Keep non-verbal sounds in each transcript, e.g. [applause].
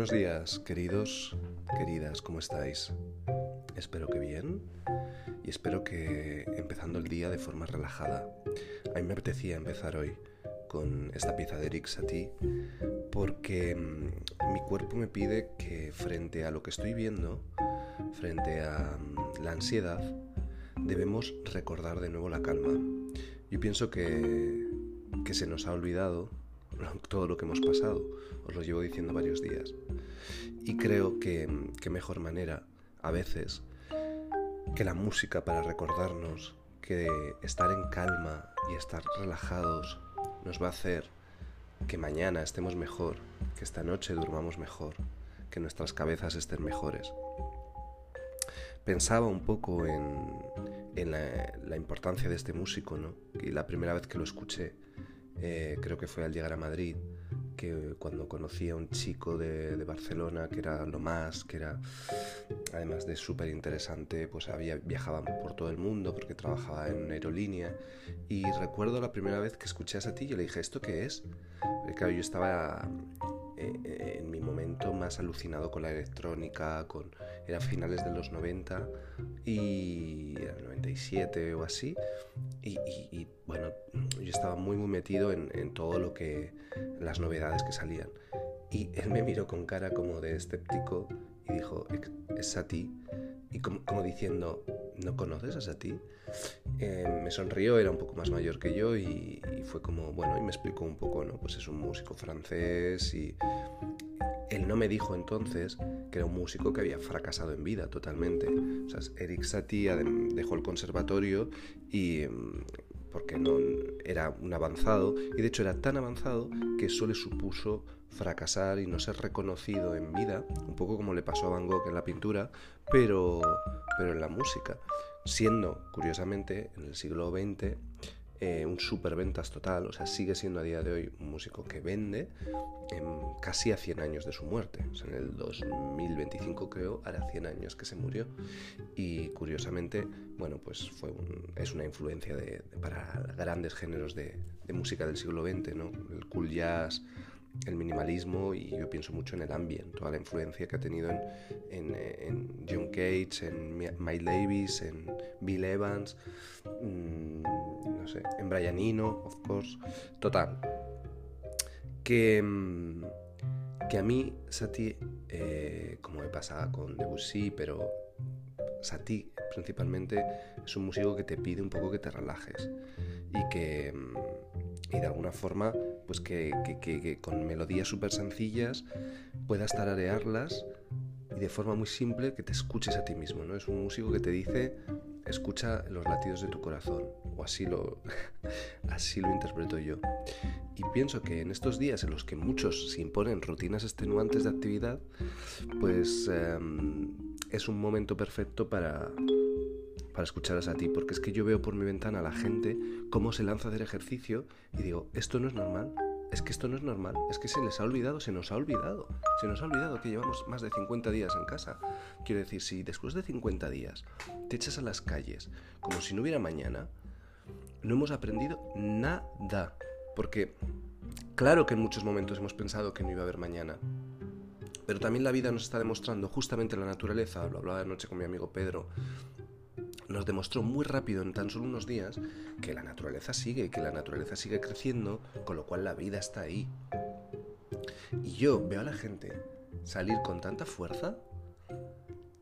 Buenos días, queridos, queridas, ¿cómo estáis? Espero que bien y espero que empezando el día de forma relajada. A mí me apetecía empezar hoy con esta pieza de Eric Satie porque mm, mi cuerpo me pide que frente a lo que estoy viendo, frente a mm, la ansiedad, debemos recordar de nuevo la calma. Yo pienso que, que se nos ha olvidado todo lo que hemos pasado. Os lo llevo diciendo varios días. Y creo que, qué mejor manera, a veces, que la música para recordarnos que estar en calma y estar relajados nos va a hacer que mañana estemos mejor, que esta noche durmamos mejor, que nuestras cabezas estén mejores. Pensaba un poco en, en la, la, importancia de este músico, ¿no? Y la primera vez que lo escuché, eh, creo que fue al llegar a Madrid, que cuando conocí a un chico de, Barcelona que era lo más, que era además de súper interesante, pues había, viajaba por todo el mundo porque trabajaba en una aerolínea y recuerdo la primera vez que escuché a ti y le dije, ¿esto qué es? Porque claro, yo estaba eh, eh, en mi momento más alucinado con la electrónica, con era finales de los 90 y era 97 o así y, bueno, yo estaba muy muy metido en, todo lo que las novedades que salían y él me miró con cara como de escéptico y dijo, es Sati y como, diciendo, ¿no conoces a Sati? Eh, me sonrió, era un poco más mayor que yo y, fue como, bueno, y me explicó un poco, ¿no? Pues es un músico francés y él no me dijo entonces que era un músico que había fracasado en vida totalmente. O sea, Eric Satie dejó el conservatorio y mm, porque no era un avanzado y de hecho era tan avanzado que eso le supuso fracasar y no ser reconocido en vida, un poco como le pasó a Van Gogh en la pintura, pero, pero en la música, siendo curiosamente en el siglo XX eh, un superventas total, o sea, sigue siendo a día de hoy un músico que vende casi a 100 años de su muerte. En el 2025 creo, hará 100 años que se murió. Y curiosamente, bueno, pues fue es una influencia para grandes géneros de, de, música del siglo XX, ¿no? El cool jazz, el minimalismo y yo pienso mucho en el ambient, toda la influencia que ha tenido en, en, John Cage, en Mike Davis, en Bill Evans, mm, no sé, en Brian Eno, of course. Total. Que, mm, que a mí, Sati, eh, como me pasaba con Debussy, pero Sati principalmente es un músico que te pide un poco que te relajes y que mm, y de alguna forma pues que, con melodías súper sencillas puedas tararearlas y de forma muy simple que te escuches a ti mismo, ¿no? Es un músico que te dice, escucha los latidos de tu corazón, o así lo, [laughs] así lo interpreto yo. Y pienso que en estos días en los que muchos se imponen rutinas extenuantes de actividad, pues em, es un momento perfecto para, para escucharos a ti, porque es que yo veo por mi ventana a la gente cómo se lanza a hacer ejercicio y digo, esto no es normal, es que esto no es normal, es que se les ha olvidado, se nos ha olvidado, se nos ha olvidado que llevamos más de 50 días en casa. Quiero decir, si después de 50 días te echas a las calles como si no hubiera mañana, no hemos aprendido nada, porque claro que en muchos momentos hemos pensado que no iba a haber mañana, pero también la vida nos está demostrando, justamente la naturaleza, lo hablaba anoche con mi amigo Pedro, nos demostró muy rápido en tan solo unos días que la naturaleza sigue, que la naturaleza sigue creciendo, con lo cual la vida está ahí. Y yo veo a la gente salir con tanta fuerza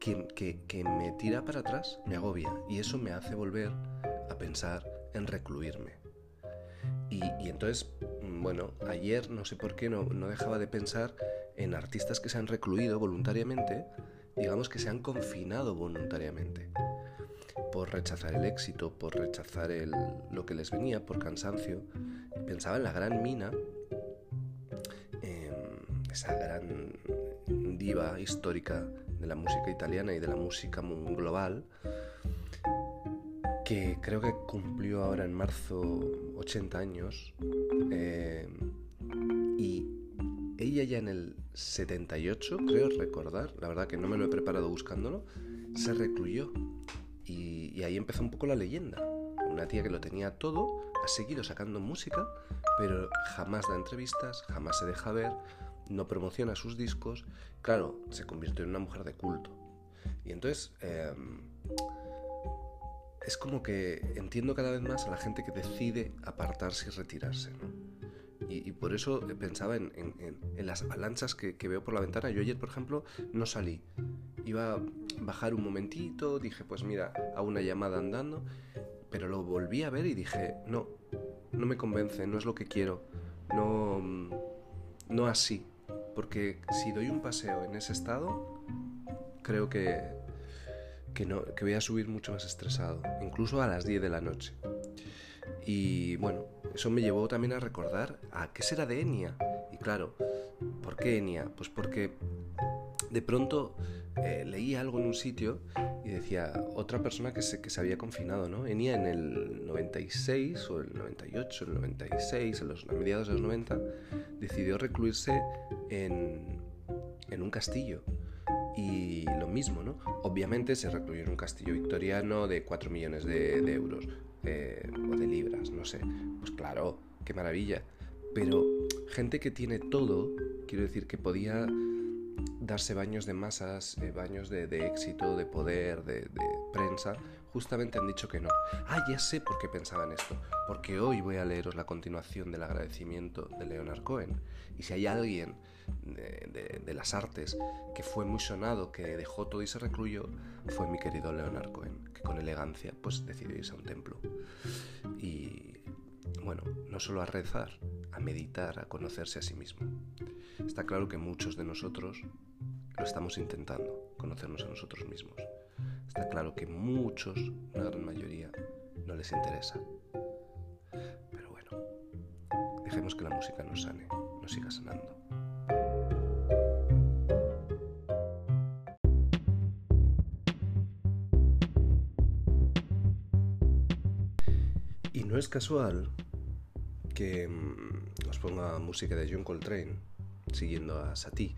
que, que, me tira para atrás, me agobia, y eso me hace volver a pensar en recluirme. Y, y, entonces, mm, bueno, ayer no sé por qué no, no dejaba de pensar en artistas que se han recluido voluntariamente, digamos que se han confinado voluntariamente por rechazar el éxito, por rechazar lo que les venía, por cansancio. Pensaba en la gran mina, esa gran diva histórica de la música italiana y de la música global, que creo que cumplió ahora en marzo 80 años. Eh, y ella ya en el 78, creo recordar, la verdad que no me lo he preparado buscándolo, se recluyó y, ahí empezó un poco la leyenda. Una tía que lo tenía todo, ha seguido sacando música, pero jamás da entrevistas, jamás se deja ver no promociona sus discos, claro, se convirtió en una mujer de culto. Y entonces em, es como que entiendo cada vez más a la gente que decide apartarse y retirarse. Y, por eso pensaba en, las avalanchas que, veo por la ventana. Yo ayer, por ejemplo, no salí. Iba a bajar un momentito, dije, pues mira, a una llamada andando, pero lo volví a ver y dije, no, no me convence, no es lo que quiero, no, no así. Porque si doy un paseo en ese estado, creo que, que, no, que voy a subir mucho más estresado, incluso a las 10 de la noche. Y bueno, eso me llevó también a recordar a qué será de Enya. Y claro, ¿por qué Enya? Pues porque de pronto eh, leí algo en un sitio y decía otra persona que se, que se había confinado, ¿no? Enya en el 96 o el 98, el 96, en los a mediados de los 90, decidió recluirse en, en un castillo. Y lo mismo, ¿no? Obviamente se recluyó en un castillo victoriano de 4 millones de, de euros eh, o de libras, no sé. Pues claro, qué maravilla. Pero gente que tiene todo, quiero decir que podía darse baños de masas, eh, baños de, éxito, de poder, de, prensa, justamente han dicho que no. Ah, ya sé por qué pensaban esto. Porque hoy voy a leeros la continuación del agradecimiento de Leonard Cohen. Y si hay alguien de, de, las artes que fue muy sonado, que dejó todo y se recluyó, fue mi querido Leonard Cohen, que con elegancia pues decidió irse a un templo. Y bueno, no solo a rezar, a meditar, a conocerse a sí mismo. Está claro que muchos de nosotros lo estamos intentando, conocernos a nosotros mismos. Está claro que muchos, una gran mayoría, no les interesa. Pero bueno, dejemos que la música nos sane, nos siga sanando. Y no es casual que mm, os ponga música de John Coltrane, siguiendo a Satie,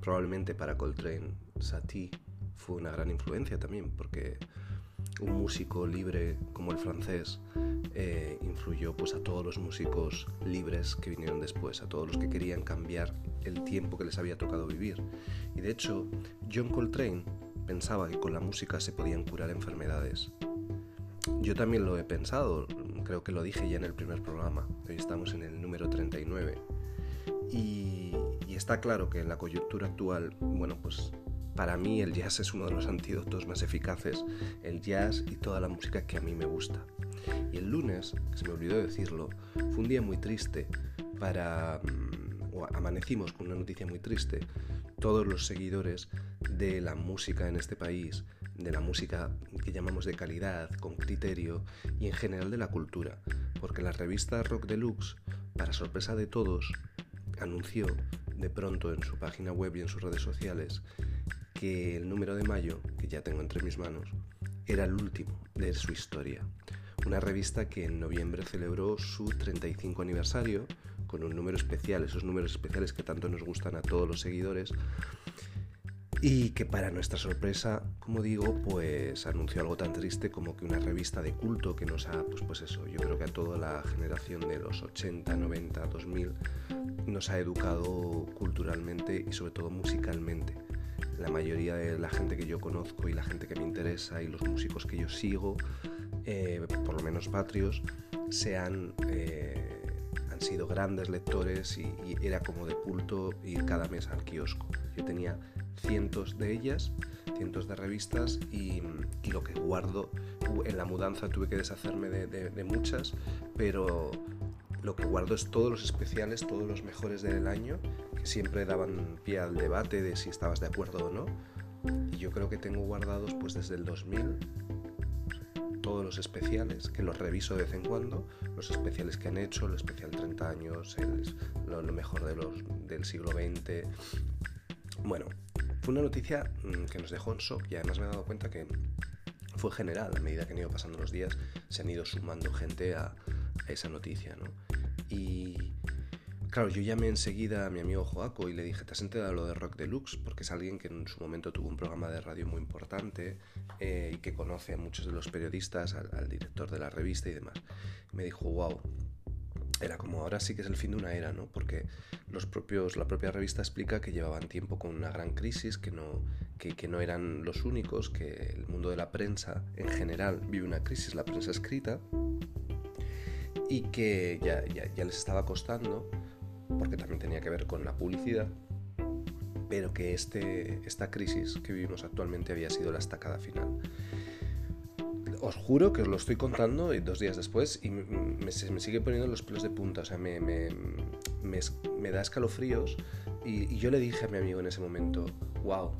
probablemente para Coltrane, Satie fue una gran influencia también, porque un músico libre como el francés eh, influyó pues, a todos los músicos libres que vinieron después, a todos los que querían cambiar el tiempo que les había tocado vivir. Y de hecho, John Coltrane pensaba que con la música se podían curar enfermedades. Yo también lo he pensado, creo que lo dije ya en el primer programa, hoy estamos en el número 39. Y, está claro que en la coyuntura actual, bueno, pues para mí el jazz es uno de los antídotos más eficaces, el jazz y toda la música que a mí me gusta. Y el lunes, se me olvidó decirlo, fue un día muy triste para... Mm, o amanecimos con una noticia muy triste. Todos los seguidores de la música en este país, de la música que llamamos de calidad, con criterio y en general de la cultura, porque la revista Rock Deluxe, para sorpresa de todos, anunció de pronto en su página web y en sus redes sociales que el número de mayo, que ya tengo entre mis manos, era el último de su historia. Una revista que en noviembre celebró su 35 aniversario con un número especial, esos números especiales que tanto nos gustan a todos los seguidores, y que para nuestra sorpresa, como digo, pues anunció algo tan triste como que una revista de culto que nos ha, pues, pues eso, yo creo que a toda la generación de los 80, 90, 2000 nos ha educado culturalmente y sobre todo musicalmente. La mayoría de la gente que yo conozco y la gente que me interesa y los músicos que yo sigo, eh, por lo menos patrios, se han, eh, sido grandes lectores y, y era como de culto ir cada mes al kiosco. Yo tenía cientos de ellas, cientos de revistas y, lo que guardo, en la mudanza tuve que deshacerme de, muchas, pero lo que guardo es todos los especiales, todos los mejores del año, que siempre daban pie al debate de si estabas de acuerdo o no. Y yo creo que tengo guardados pues desde el 2000 todos los especiales, que los reviso de vez en cuando, los especiales que han hecho, el especial 30 años, lo, mejor de los, del siglo XX. Bueno, fue una noticia mm, que nos dejó en shock y además me he dado cuenta que fue general. A medida que han ido pasando los días, se han ido sumando gente a, esa noticia, ¿no? Y claro, yo llamé enseguida a mi amigo Joaco y le dije, ¿te has enterado lo de Rock Deluxe? Porque es alguien que en su momento tuvo un programa de radio muy importante eh, y que conoce a muchos de los periodistas, al, director de la revista y demás. me dijo, wow, era como ahora sí que es el fin de una era, ¿no? Porque los propios, la propia revista explica que llevaban tiempo con una gran crisis, que no, que, no eran los únicos, que el mundo de la prensa en general vive una crisis, la prensa escrita, y que ya, ya les estaba costando, porque también tenía que ver con la publicidad, pero que este, esta crisis que vivimos actualmente había sido la estacada final os juro que os lo estoy contando y dos días después y me, me, sigue poniendo los pelos de punta, o sea, me, me da escalofríos y, yo le dije a mi amigo en ese momento, wow,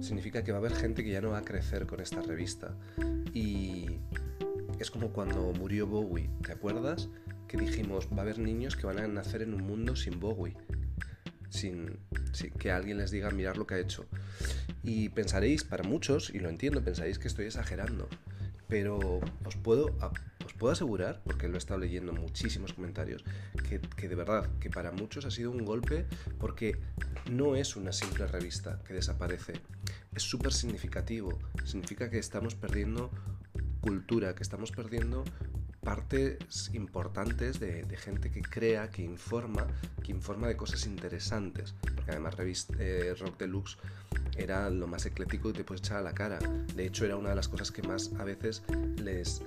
significa que va a haber gente que ya no va a crecer con esta revista. Y es como cuando murió Bowie, ¿te acuerdas? Que dijimos, va a haber niños que van a nacer en un mundo sin Bowie, sin, sin que alguien les diga mirar lo que ha hecho. Y pensaréis, para muchos, y lo entiendo, pensaréis que estoy exagerando, pero os puedo, os puedo asegurar, porque lo he estado leyendo en muchísimos comentarios, que, que, de verdad, que para muchos ha sido un golpe porque no es una simple revista que desaparece, es súper significativo, significa que estamos perdiendo cultura, que estamos perdiendo partes importantes de, gente que crea, que informa, que informa de cosas interesantes. Porque además revista, eh, Rock Deluxe era lo más eclético que te puedes echar a la cara. De hecho, era una de las cosas que más a veces les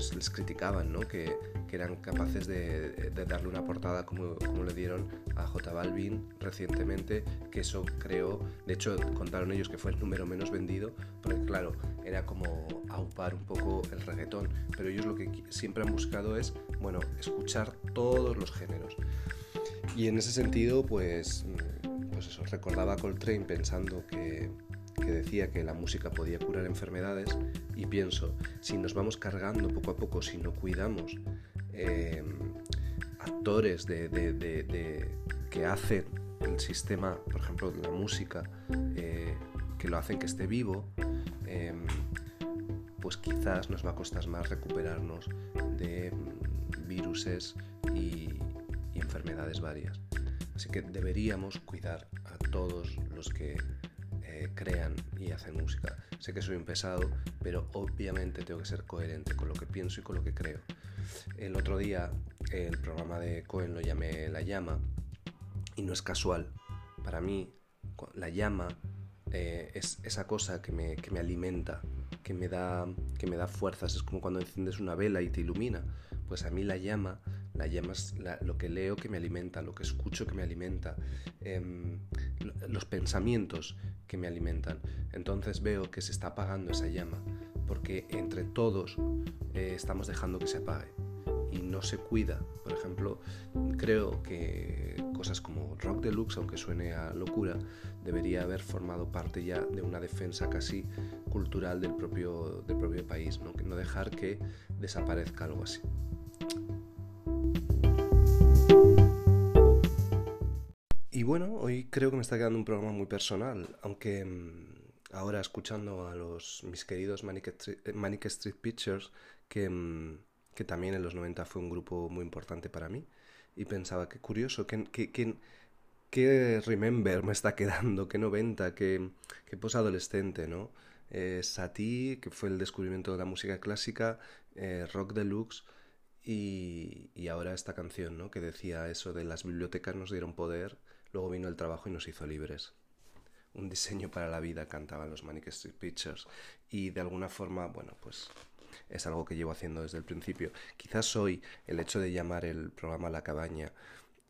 pues les criticaban, ¿no? Que, que eran capaces de, de, darle una portada como, como, le dieron a J Balvin recientemente, que eso creó, de hecho contaron ellos que fue el número menos vendido, porque claro, era como aupar un poco el reggaetón, pero ellos lo que siempre han buscado es, bueno, escuchar todos los géneros. Y en ese sentido, pues, pues eso, recordaba a Coltrane pensando que que decía que la música podía curar enfermedades y pienso, si nos vamos cargando poco a poco, si no cuidamos eh, actores de, que hacen el sistema, por ejemplo, la música, eh, que lo hacen que esté vivo, eh, pues quizás nos va a costar más recuperarnos de mm, viruses y enfermedades varias. Así que deberíamos cuidar a todos los que crean y hacen música. Sé que soy un pesado, pero obviamente tengo que ser coherente con lo que pienso y con lo que creo. El otro día el programa de Cohen lo llamé La Llama y no es casual. Para mí, la llama eh, es esa cosa que me, que me, alimenta, que me, da, que me da fuerzas. Es como cuando enciendes una vela y te ilumina. Pues a mí la llama la llama es lo que leo que me alimenta, lo que escucho que me alimenta, em, los pensamientos que me alimentan. Entonces veo que se está apagando esa llama, porque entre todos eh, estamos dejando que se apague y no se cuida. Por ejemplo, creo que cosas como Rock Deluxe, aunque suene a locura, debería haber formado parte ya de una defensa casi cultural del propio, del propio país, no dejar que desaparezca algo así. Hoy creo que me está quedando un programa muy personal, aunque mm, ahora escuchando a los mis queridos Manic Street, Pictures, que, mm, que, también en los 90 fue un grupo muy importante para mí, y pensaba, qué curioso, qué, qué, qué, remember me está quedando, qué 90, qué, qué posadolescente, ¿no? Eh, que fue el descubrimiento de la música clásica, eh, Rock Deluxe, y, y ahora esta canción, ¿no? Que decía eso de las bibliotecas nos dieron poder, Luego vino el trabajo y nos hizo libres. Un diseño para la vida cantaban los Manic Street Pictures y de alguna forma, bueno, pues es algo que llevo haciendo desde el principio. Quizás hoy el hecho de llamar el programa La Cabaña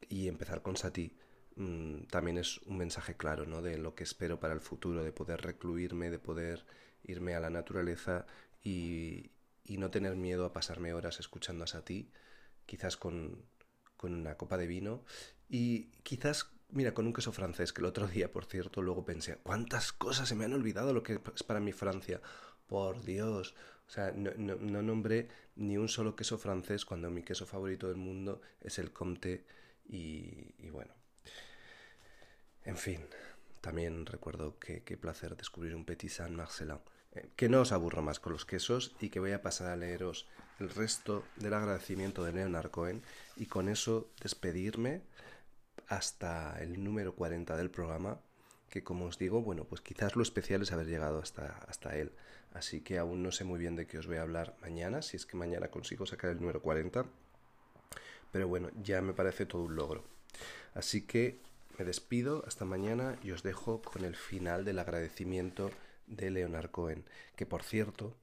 y empezar con Sati mm, también es un mensaje claro, ¿no? De lo que espero para el futuro, de poder recluirme, de poder irme a la naturaleza y, y no tener miedo a pasarme horas escuchando a Sati, quizás con, con una copa de vino y quizás Mira, con un queso francés, que el otro día, por cierto, luego pensé, ¿cuántas cosas se me han olvidado lo que es para mí Francia? Por Dios. O sea, no, no, nombré ni un solo queso francés cuando mi queso favorito del mundo es el Comté y, y bueno. En fin, también recuerdo que qué placer descubrir un Petit Saint Marcelin. Eh, que no os aburro más con los quesos y que voy a pasar a leeros el resto del agradecimiento de Leonard Cohen y con eso despedirme hasta el número 40 del programa, que como os digo, bueno, pues quizás lo especial es haber llegado hasta, hasta él. Así que aún no sé muy bien de qué os voy a hablar mañana, si es que mañana consigo sacar el número 40. Pero bueno, ya me parece todo un logro. Así que me despido hasta mañana y os dejo con el final del agradecimiento de Leonard Cohen, que por cierto,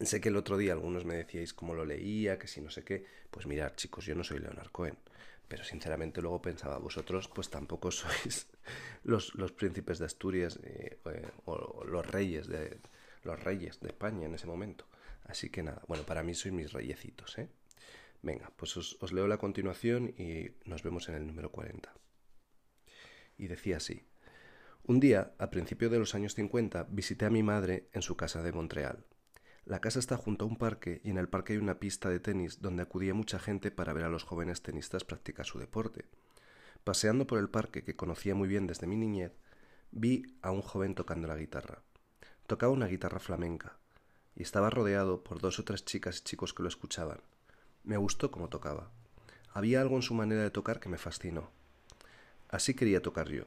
sé que el otro día algunos me decíais cómo lo leía, que si no sé qué, pues mirad chicos, yo no soy Leonard Cohen, pero sinceramente luego pensaba, vosotros pues tampoco [laughs] sois los, los príncipes de Asturias eh, o, los reyes de los reyes de España en ese momento. Así que nada, bueno, para mí sois mis reyecitos, ¿eh? Venga, pues os, leo la continuación y nos vemos en el número 40. Y decía así. Un día, a principios de los años 50, visité a mi madre en su casa de Montreal. La casa está junto a un parque y en el parque hay una pista de tenis donde acudía mucha gente para ver a los jóvenes tenistas practicar su deporte. Paseando por el parque que conocía muy bien desde mi niñez, vi a un joven tocando la guitarra. Tocaba una guitarra flamenca y estaba rodeado por dos o tres chicas y chicos que lo escuchaban. Me gustó cómo tocaba. Había algo en su manera de tocar que me fascinó. Así quería tocar yo,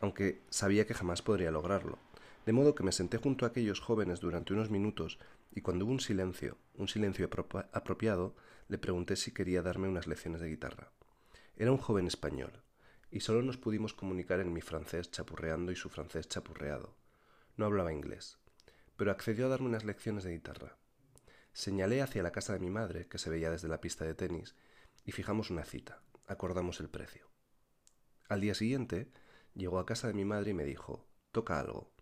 aunque sabía que jamás podría lograrlo. De modo que me senté junto a aquellos jóvenes durante unos minutos y cuando hubo un silencio, un silencio apropiado, le pregunté si quería darme unas lecciones de guitarra. Era un joven español, y solo nos pudimos comunicar en mi francés chapurreando y su francés chapurreado. No hablaba inglés, pero accedió a darme unas lecciones de guitarra. Señalé hacia la casa de mi madre, que se veía desde la pista de tenis, y fijamos una cita. Acordamos el precio. Al día siguiente, llegó a casa de mi madre y me dijo, toca algo.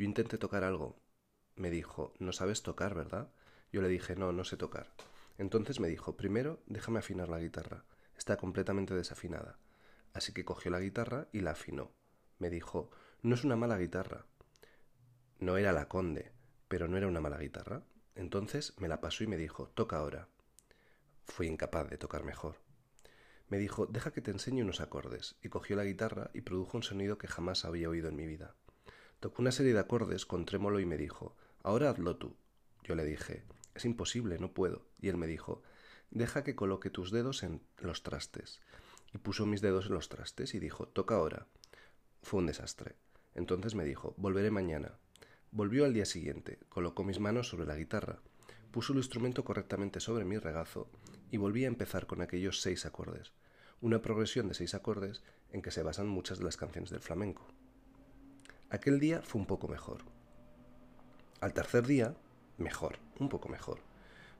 Yo intenté tocar algo. Me dijo, no sabes tocar, ¿verdad? Yo le dije, no, no sé tocar. Entonces me dijo, primero déjame afinar la guitarra. Está completamente desafinada. Así que cogió la guitarra y la afinó. Me dijo, no es una mala guitarra. No era la conde, pero no era una mala guitarra. Entonces me la pasó y me dijo, toca ahora. Fui incapaz de tocar mejor. Me dijo, deja que te enseñe unos acordes, y cogió la guitarra y produjo un sonido que jamás había oído en mi vida. Tocó una serie de acordes con trémolo y me dijo, ahora hazlo tú. Yo le dije, es imposible, no puedo. Y él me dijo, deja que coloque tus dedos en los trastes. Y puso mis dedos en los trastes y dijo, toca ahora. Fue un desastre. Entonces me dijo, volveré mañana. Volvió al día siguiente, colocó mis manos sobre la guitarra, puso el instrumento correctamente sobre mi regazo y volví a empezar con aquellos seis acordes, una progresión de seis acordes en que se basan muchas de las canciones del flamenco. Aquel día fue un poco mejor. Al tercer día, mejor, un poco mejor.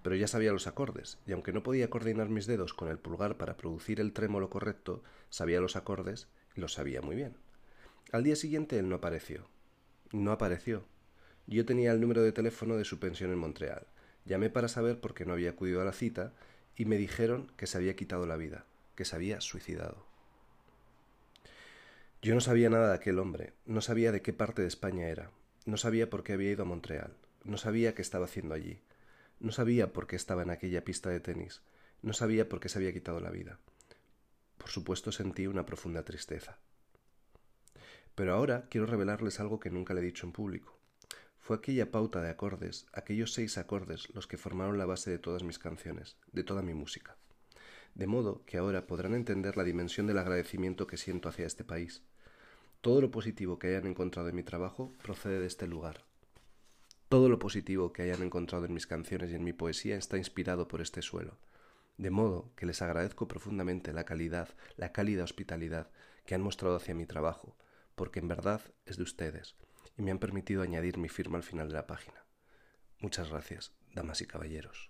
Pero ya sabía los acordes, y aunque no podía coordinar mis dedos con el pulgar para producir el trémolo correcto, sabía los acordes y los sabía muy bien. Al día siguiente él no apareció. No apareció. Yo tenía el número de teléfono de su pensión en Montreal. Llamé para saber por qué no había acudido a la cita y me dijeron que se había quitado la vida, que se había suicidado. Yo no sabía nada de aquel hombre, no sabía de qué parte de España era, no sabía por qué había ido a Montreal, no sabía qué estaba haciendo allí, no sabía por qué estaba en aquella pista de tenis, no sabía por qué se había quitado la vida. Por supuesto sentí una profunda tristeza. Pero ahora quiero revelarles algo que nunca le he dicho en público. Fue aquella pauta de acordes, aquellos seis acordes los que formaron la base de todas mis canciones, de toda mi música. De modo que ahora podrán entender la dimensión del agradecimiento que siento hacia este país. Todo lo positivo que hayan encontrado en mi trabajo procede de este lugar. Todo lo positivo que hayan encontrado en mis canciones y en mi poesía está inspirado por este suelo. De modo que les agradezco profundamente la calidad, la cálida hospitalidad que han mostrado hacia mi trabajo, porque en verdad es de ustedes, y me han permitido añadir mi firma al final de la página. Muchas gracias, damas y caballeros.